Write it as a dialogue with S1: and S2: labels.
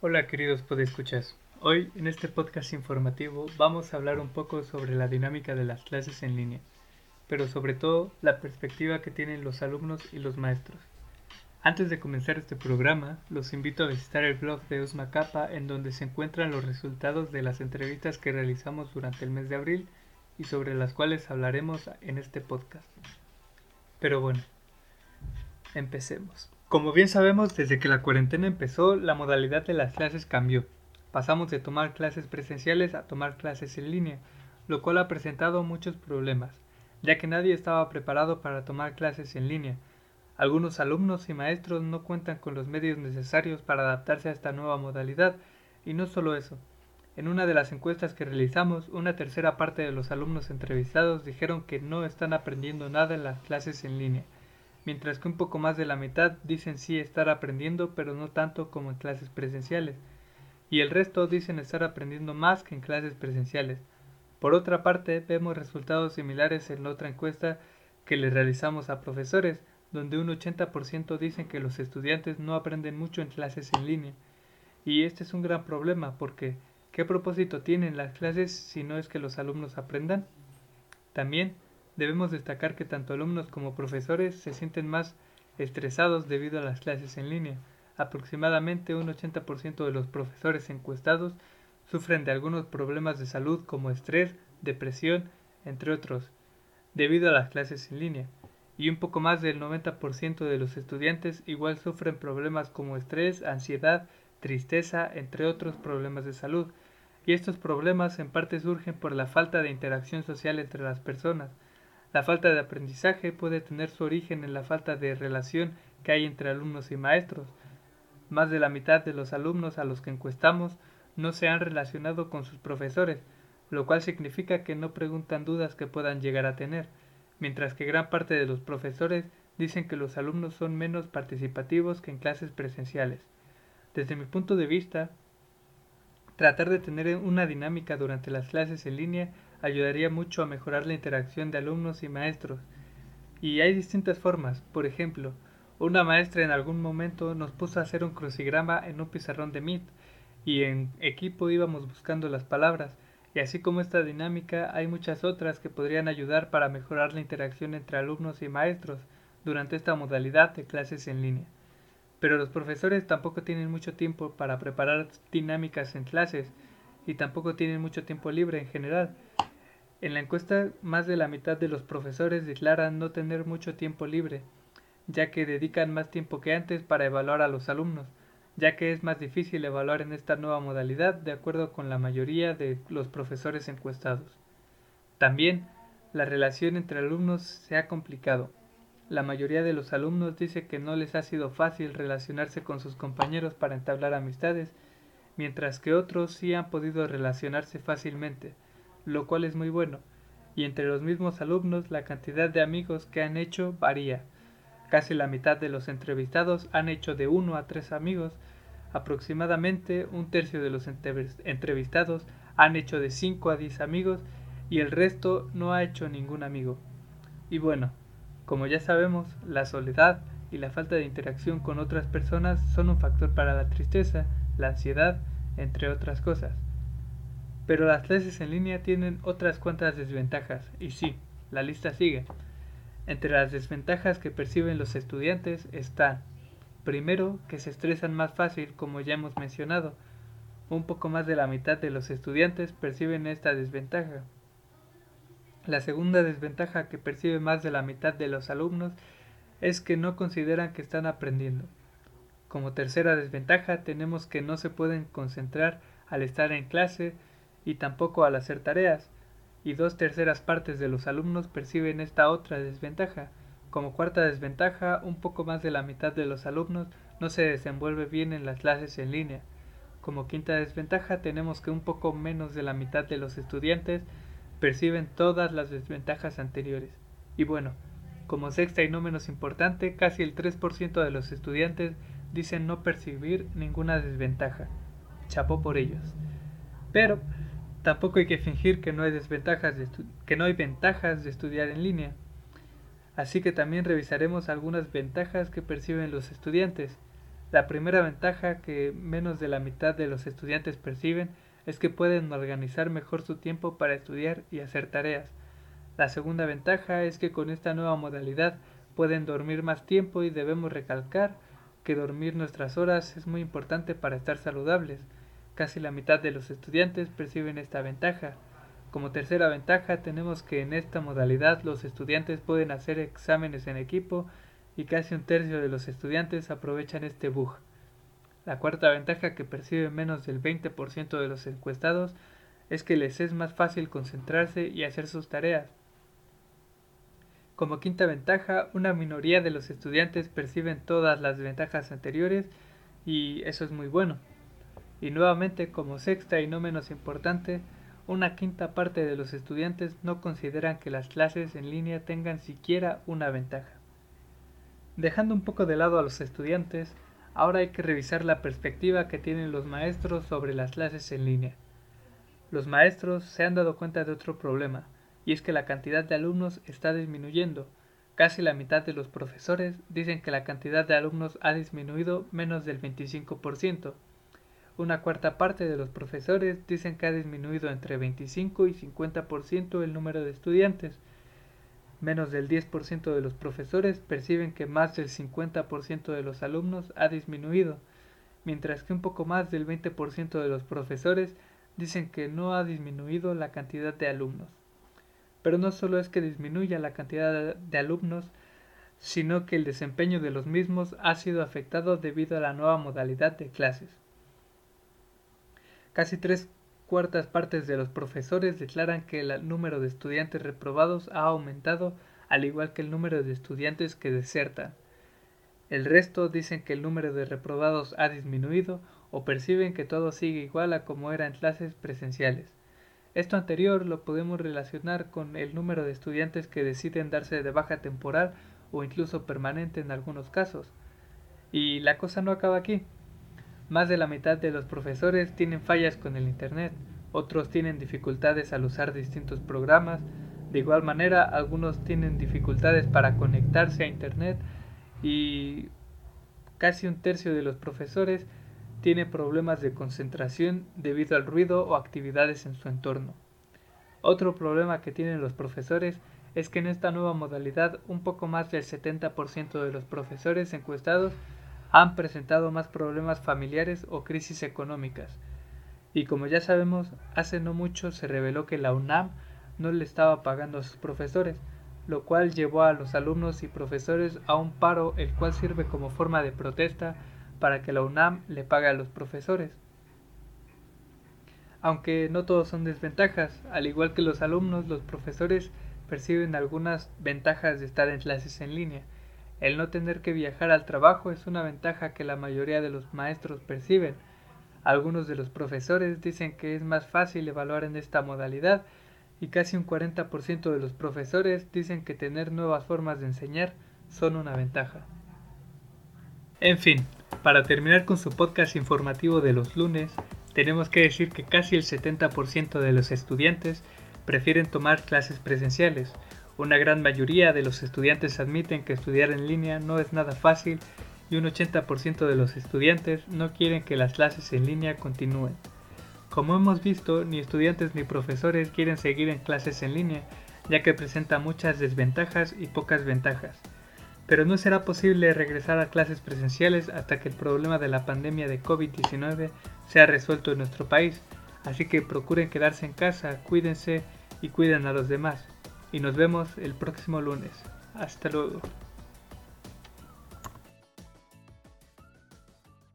S1: Hola queridos podescuchas. Hoy en este podcast informativo vamos a hablar un poco sobre la dinámica de las clases en línea, pero sobre todo la perspectiva que tienen los alumnos y los maestros. Antes de comenzar este programa, los invito a visitar el blog de Osma Capa en donde se encuentran los resultados de las entrevistas que realizamos durante el mes de abril y sobre las cuales hablaremos en este podcast. Pero bueno, empecemos. Como bien sabemos, desde que la cuarentena empezó, la modalidad de las clases cambió. Pasamos de tomar clases presenciales a tomar clases en línea, lo cual ha presentado muchos problemas, ya que nadie estaba preparado para tomar clases en línea. Algunos alumnos y maestros no cuentan con los medios necesarios para adaptarse a esta nueva modalidad, y no solo eso, en una de las encuestas que realizamos, una tercera parte de los alumnos entrevistados dijeron que no están aprendiendo nada en las clases en línea, mientras que un poco más de la mitad dicen sí estar aprendiendo, pero no tanto como en clases presenciales, y el resto dicen estar aprendiendo más que en clases presenciales. Por otra parte, vemos resultados similares en otra encuesta que le realizamos a profesores, donde un 80% dicen que los estudiantes no aprenden mucho en clases en línea. Y este es un gran problema porque ¿Qué propósito tienen las clases si no es que los alumnos aprendan? También debemos destacar que tanto alumnos como profesores se sienten más estresados debido a las clases en línea. Aproximadamente un 80% de los profesores encuestados sufren de algunos problemas de salud como estrés, depresión, entre otros, debido a las clases en línea. Y un poco más del 90% de los estudiantes igual sufren problemas como estrés, ansiedad, tristeza, entre otros problemas de salud y estos problemas en parte surgen por la falta de interacción social entre las personas. La falta de aprendizaje puede tener su origen en la falta de relación que hay entre alumnos y maestros. Más de la mitad de los alumnos a los que encuestamos no se han relacionado con sus profesores, lo cual significa que no preguntan dudas que puedan llegar a tener, mientras que gran parte de los profesores dicen que los alumnos son menos participativos que en clases presenciales. Desde mi punto de vista, Tratar de tener una dinámica durante las clases en línea ayudaría mucho a mejorar la interacción de alumnos y maestros. Y hay distintas formas. Por ejemplo, una maestra en algún momento nos puso a hacer un crucigrama en un pizarrón de Meet y en equipo íbamos buscando las palabras. Y así como esta dinámica, hay muchas otras que podrían ayudar para mejorar la interacción entre alumnos y maestros durante esta modalidad de clases en línea. Pero los profesores tampoco tienen mucho tiempo para preparar dinámicas en clases y tampoco tienen mucho tiempo libre en general. En la encuesta, más de la mitad de los profesores declaran no tener mucho tiempo libre, ya que dedican más tiempo que antes para evaluar a los alumnos, ya que es más difícil evaluar en esta nueva modalidad de acuerdo con la mayoría de los profesores encuestados. También, la relación entre alumnos se ha complicado. La mayoría de los alumnos dice que no les ha sido fácil relacionarse con sus compañeros para entablar amistades, mientras que otros sí han podido relacionarse fácilmente, lo cual es muy bueno, y entre los mismos alumnos la cantidad de amigos que han hecho varía. Casi la mitad de los entrevistados han hecho de uno a tres amigos, aproximadamente un tercio de los entrevistados han hecho de cinco a diez amigos y el resto no ha hecho ningún amigo. Y bueno, como ya sabemos, la soledad y la falta de interacción con otras personas son un factor para la tristeza, la ansiedad, entre otras cosas. Pero las clases en línea tienen otras cuantas desventajas, y sí, la lista sigue. Entre las desventajas que perciben los estudiantes están, primero, que se estresan más fácil, como ya hemos mencionado. Un poco más de la mitad de los estudiantes perciben esta desventaja. La segunda desventaja que percibe más de la mitad de los alumnos es que no consideran que están aprendiendo. Como tercera desventaja tenemos que no se pueden concentrar al estar en clase y tampoco al hacer tareas, y dos terceras partes de los alumnos perciben esta otra desventaja. Como cuarta desventaja, un poco más de la mitad de los alumnos no se desenvuelve bien en las clases en línea. Como quinta desventaja tenemos que un poco menos de la mitad de los estudiantes perciben todas las desventajas anteriores. Y bueno, como sexta y no menos importante, casi el 3% de los estudiantes dicen no percibir ninguna desventaja. Chapó por ellos. Pero tampoco hay que fingir que no hay desventajas de que no hay ventajas de estudiar en línea. Así que también revisaremos algunas ventajas que perciben los estudiantes. La primera ventaja que menos de la mitad de los estudiantes perciben es que pueden organizar mejor su tiempo para estudiar y hacer tareas. La segunda ventaja es que con esta nueva modalidad pueden dormir más tiempo y debemos recalcar que dormir nuestras horas es muy importante para estar saludables. Casi la mitad de los estudiantes perciben esta ventaja. Como tercera ventaja tenemos que en esta modalidad los estudiantes pueden hacer exámenes en equipo y casi un tercio de los estudiantes aprovechan este bug. La cuarta ventaja que percibe menos del 20% de los encuestados es que les es más fácil concentrarse y hacer sus tareas. Como quinta ventaja, una minoría de los estudiantes perciben todas las ventajas anteriores y eso es muy bueno. Y nuevamente, como sexta y no menos importante, una quinta parte de los estudiantes no consideran que las clases en línea tengan siquiera una ventaja. Dejando un poco de lado a los estudiantes, ahora hay que revisar la perspectiva que tienen los maestros sobre las clases en línea. Los maestros se han dado cuenta de otro problema, y es que la cantidad de alumnos está disminuyendo. Casi la mitad de los profesores dicen que la cantidad de alumnos ha disminuido menos del 25%. Una cuarta parte de los profesores dicen que ha disminuido entre 25 y 50% el número de estudiantes, Menos del 10% de los profesores perciben que más del 50% de los alumnos ha disminuido, mientras que un poco más del 20% de los profesores dicen que no ha disminuido la cantidad de alumnos. Pero no solo es que disminuya la cantidad de alumnos, sino que el desempeño de los mismos ha sido afectado debido a la nueva modalidad de clases. Casi tres cuartas partes de los profesores declaran que el número de estudiantes reprobados ha aumentado al igual que el número de estudiantes que desertan. El resto dicen que el número de reprobados ha disminuido o perciben que todo sigue igual a como era en clases presenciales. Esto anterior lo podemos relacionar con el número de estudiantes que deciden darse de baja temporal o incluso permanente en algunos casos. Y la cosa no acaba aquí. Más de la mitad de los profesores tienen fallas con el Internet, otros tienen dificultades al usar distintos programas, de igual manera algunos tienen dificultades para conectarse a Internet y casi un tercio de los profesores tiene problemas de concentración debido al ruido o actividades en su entorno. Otro problema que tienen los profesores es que en esta nueva modalidad un poco más del 70% de los profesores encuestados han presentado más problemas familiares o crisis económicas. Y como ya sabemos, hace no mucho se reveló que la UNAM no le estaba pagando a sus profesores, lo cual llevó a los alumnos y profesores a un paro el cual sirve como forma de protesta para que la UNAM le pague a los profesores. Aunque no todos son desventajas, al igual que los alumnos, los profesores perciben algunas ventajas de estar en clases en línea. El no tener que viajar al trabajo es una ventaja que la mayoría de los maestros perciben. Algunos de los profesores dicen que es más fácil evaluar en esta modalidad y casi un 40% de los profesores dicen que tener nuevas formas de enseñar son una ventaja. En fin, para terminar con su podcast informativo de los lunes, tenemos que decir que casi el 70% de los estudiantes prefieren tomar clases presenciales, una gran mayoría de los estudiantes admiten que estudiar en línea no es nada fácil y un 80% de los estudiantes no quieren que las clases en línea continúen. Como hemos visto, ni estudiantes ni profesores quieren seguir en clases en línea, ya que presenta muchas desventajas y pocas ventajas. Pero no será posible regresar a clases presenciales hasta que el problema de la pandemia de COVID-19 sea resuelto en nuestro país, así que procuren quedarse en casa, cuídense y cuiden a los demás y nos vemos el próximo lunes. Hasta luego.